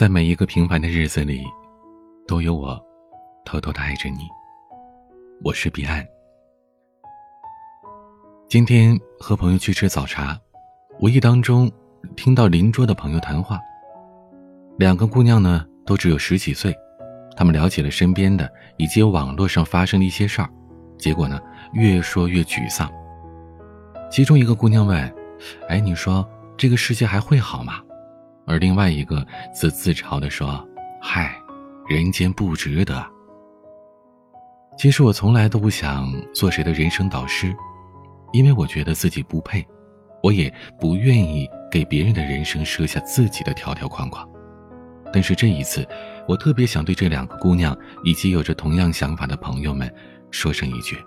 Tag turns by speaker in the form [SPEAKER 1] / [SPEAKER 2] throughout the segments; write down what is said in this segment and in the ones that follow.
[SPEAKER 1] 在每一个平凡的日子里，都有我偷偷的爱着你。我是彼岸。今天和朋友去吃早茶，无意当中听到邻桌的朋友谈话。两个姑娘呢，都只有十几岁，她们聊起了身边的以及网络上发生的一些事儿，结果呢，越说越沮丧。其中一个姑娘问：“哎，你说这个世界还会好吗？”而另外一个则自嘲地说：“嗨，人间不值得。”其实我从来都不想做谁的人生导师，因为我觉得自己不配，我也不愿意给别人的人生设下自己的条条框框。但是这一次，我特别想对这两个姑娘以及有着同样想法的朋友们说上一句：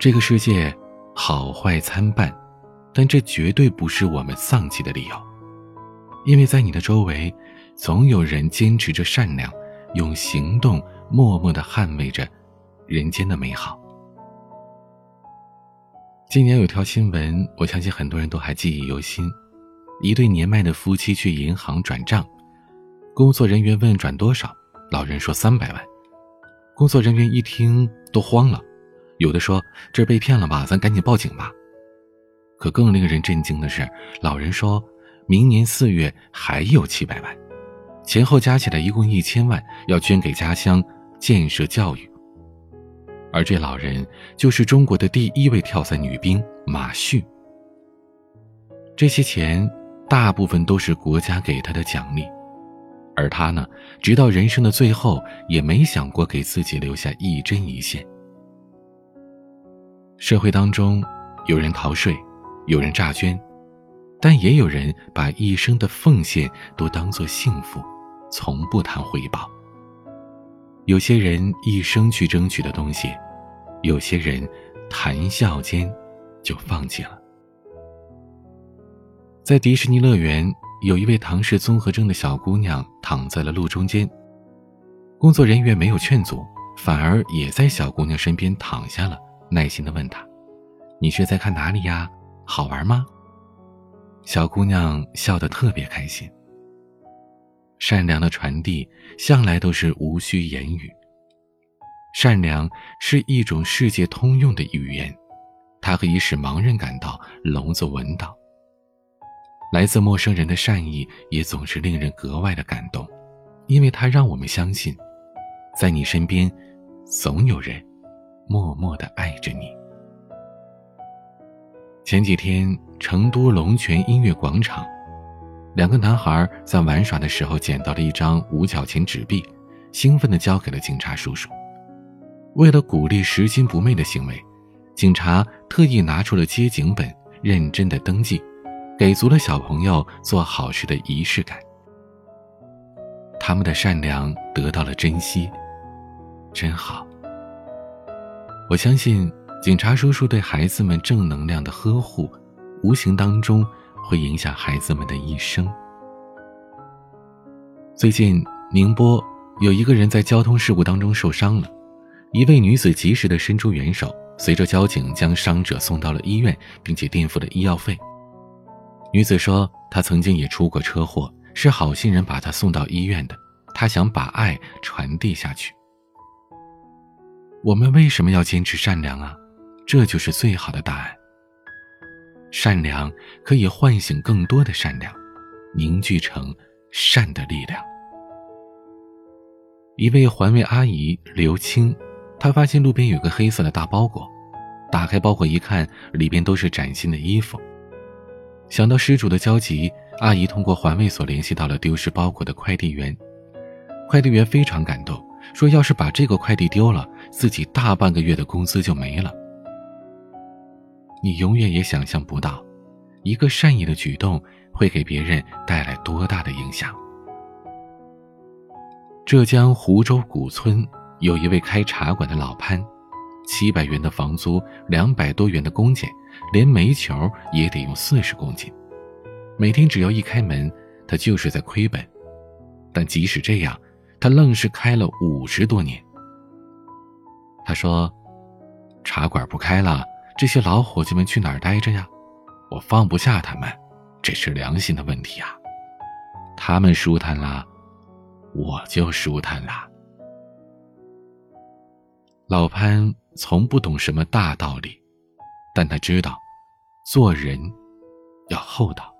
[SPEAKER 1] 这个世界好坏参半，但这绝对不是我们丧气的理由。因为在你的周围，总有人坚持着善良，用行动默默的捍卫着人间的美好。今年有条新闻，我相信很多人都还记忆犹新：一对年迈的夫妻去银行转账，工作人员问转多少，老人说三百万。工作人员一听都慌了，有的说这被骗了吧，咱赶紧报警吧。可更令人震惊的是，老人说。明年四月还有七百万，前后加起来一共一千万，要捐给家乡建设教育。而这老人就是中国的第一位跳伞女兵马旭。这些钱大部分都是国家给他的奖励，而他呢，直到人生的最后也没想过给自己留下一针一线。社会当中，有人逃税，有人诈捐。但也有人把一生的奉献都当作幸福，从不谈回报。有些人一生去争取的东西，有些人谈笑间就放弃了。在迪士尼乐园，有一位唐氏综合症的小姑娘躺在了路中间，工作人员没有劝阻，反而也在小姑娘身边躺下了，耐心的问她：“你是在看哪里呀？好玩吗？”小姑娘笑得特别开心。善良的传递向来都是无需言语。善良是一种世界通用的语言，它可以使盲人感到，聋子闻到。来自陌生人的善意也总是令人格外的感动，因为它让我们相信，在你身边，总有人默默的爱着你。前几天，成都龙泉音乐广场，两个男孩在玩耍的时候捡到了一张五角钱纸币，兴奋地交给了警察叔叔。为了鼓励拾金不昧的行为，警察特意拿出了接警本，认真的登记，给足了小朋友做好事的仪式感。他们的善良得到了珍惜，真好。我相信。警察叔叔对孩子们正能量的呵护，无形当中会影响孩子们的一生。最近，宁波有一个人在交通事故当中受伤了，一位女子及时的伸出援手，随着交警将伤者送到了医院，并且垫付了医药费。女子说，她曾经也出过车祸，是好心人把她送到医院的，她想把爱传递下去。我们为什么要坚持善良啊？这就是最好的答案。善良可以唤醒更多的善良，凝聚成善的力量。一位环卫阿姨刘青，她发现路边有个黑色的大包裹，打开包裹一看，里边都是崭新的衣服。想到失主的焦急，阿姨通过环卫所联系到了丢失包裹的快递员。快递员非常感动，说要是把这个快递丢了，自己大半个月的工资就没了。你永远也想象不到，一个善意的举动会给别人带来多大的影响。浙江湖州古村有一位开茶馆的老潘，七百元的房租，两百多元的工钱，连煤球也得用四十公斤，每天只要一开门，他就是在亏本。但即使这样，他愣是开了五十多年。他说：“茶馆不开了。”这些老伙计们去哪儿待着呀？我放不下他们，这是良心的问题啊。他们舒坦了，我就舒坦了。老潘从不懂什么大道理，但他知道，做人要厚道。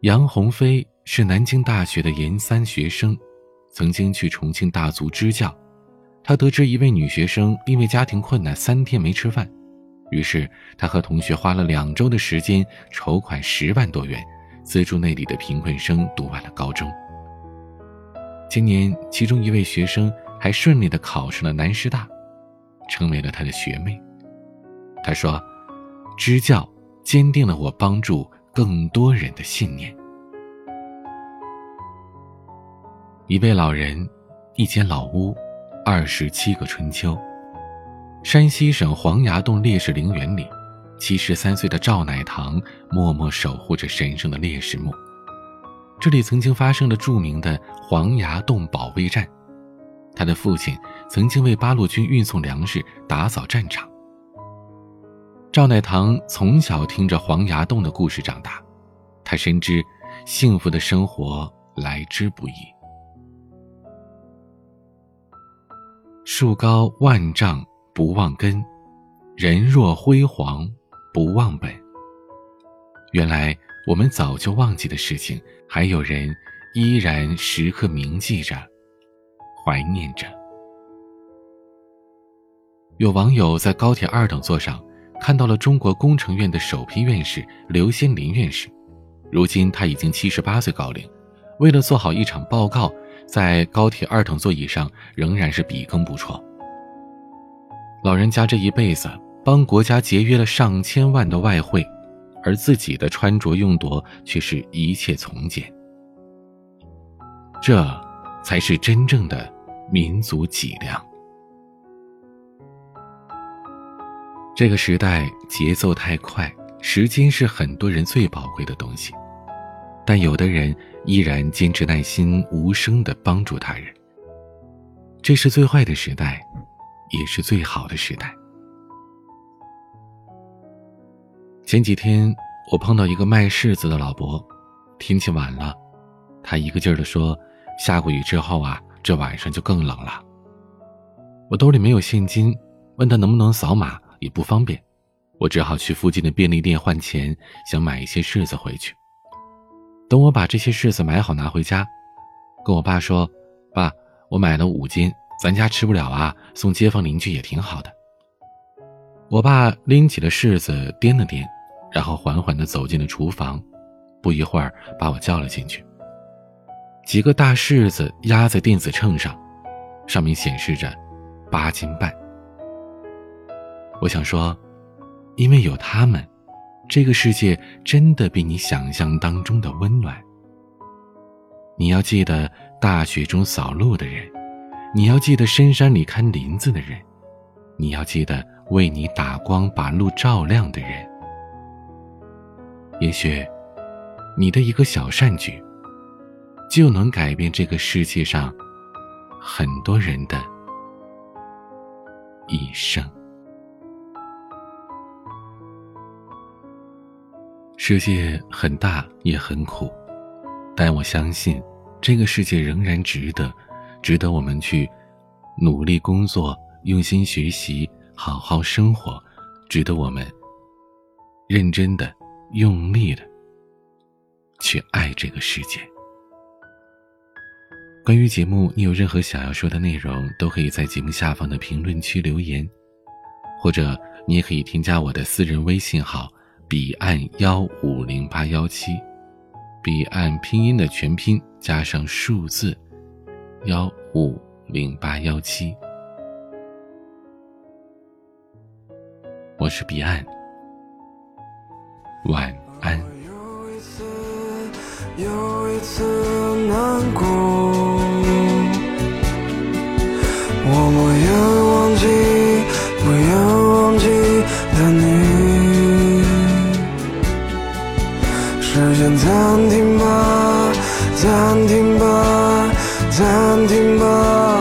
[SPEAKER 1] 杨鸿飞是南京大学的研三学生，曾经去重庆大足支教。他得知一位女学生因为家庭困难三天没吃饭，于是他和同学花了两周的时间筹款十万多元。资助那里的贫困生读完了高中。今年，其中一位学生还顺利的考上了南师大，成为了他的学妹。他说：“支教坚定了我帮助更多人的信念。”一位老人，一间老屋，二十七个春秋。山西省黄崖洞烈士陵园里。七十三岁的赵乃堂默默守护着神圣的烈士墓。这里曾经发生了著名的黄崖洞保卫战，他的父亲曾经为八路军运送粮食、打扫战场。赵乃堂从小听着黄崖洞的故事长大，他深知幸福的生活来之不易。树高万丈不忘根，人若辉煌。不忘本。原来我们早就忘记的事情，还有人依然时刻铭记着、怀念着。有网友在高铁二等座上看到了中国工程院的首批院士刘先林院士，如今他已经七十八岁高龄，为了做好一场报告，在高铁二等座椅上仍然是笔耕不辍。老人家这一辈子。帮国家节约了上千万的外汇，而自己的穿着用度却是一切从简。这，才是真正的民族脊梁。这个时代节奏太快，时间是很多人最宝贵的东西，但有的人依然坚持耐心、无声的帮助他人。这是最坏的时代，也是最好的时代。前几天我碰到一个卖柿子的老伯，天气晚了，他一个劲儿的说，下过雨之后啊，这晚上就更冷了。我兜里没有现金，问他能不能扫码，也不方便，我只好去附近的便利店换钱，想买一些柿子回去。等我把这些柿子买好拿回家，跟我爸说：“爸，我买了五斤，咱家吃不了啊，送街坊邻居也挺好的。”我爸拎起了柿子，掂了掂。然后缓缓地走进了厨房，不一会儿把我叫了进去。几个大柿子压在电子秤上，上面显示着八斤半。我想说，因为有他们，这个世界真的比你想象当中的温暖。你要记得大雪中扫路的人，你要记得深山里看林子的人，你要记得为你打光把路照亮的人。也许，你的一个小善举，就能改变这个世界上很多人的一生。世界很大也很苦，但我相信，这个世界仍然值得，值得我们去努力工作、用心学习、好好生活，值得我们认真的。用力的去爱这个世界。关于节目，你有任何想要说的内容，都可以在节目下方的评论区留言，或者你也可以添加我的私人微信号“彼岸幺五零八幺七”，彼岸拼音的全拼加上数字幺五零八幺七。我是彼岸。晚安。
[SPEAKER 2] 有一次，有一次难过，我不愿暂停吧，暂停吧，暂停吧，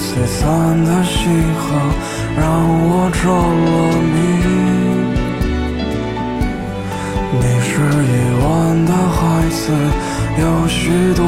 [SPEAKER 2] 璀璨的星河让我着了迷你是夜晚的孩子有许多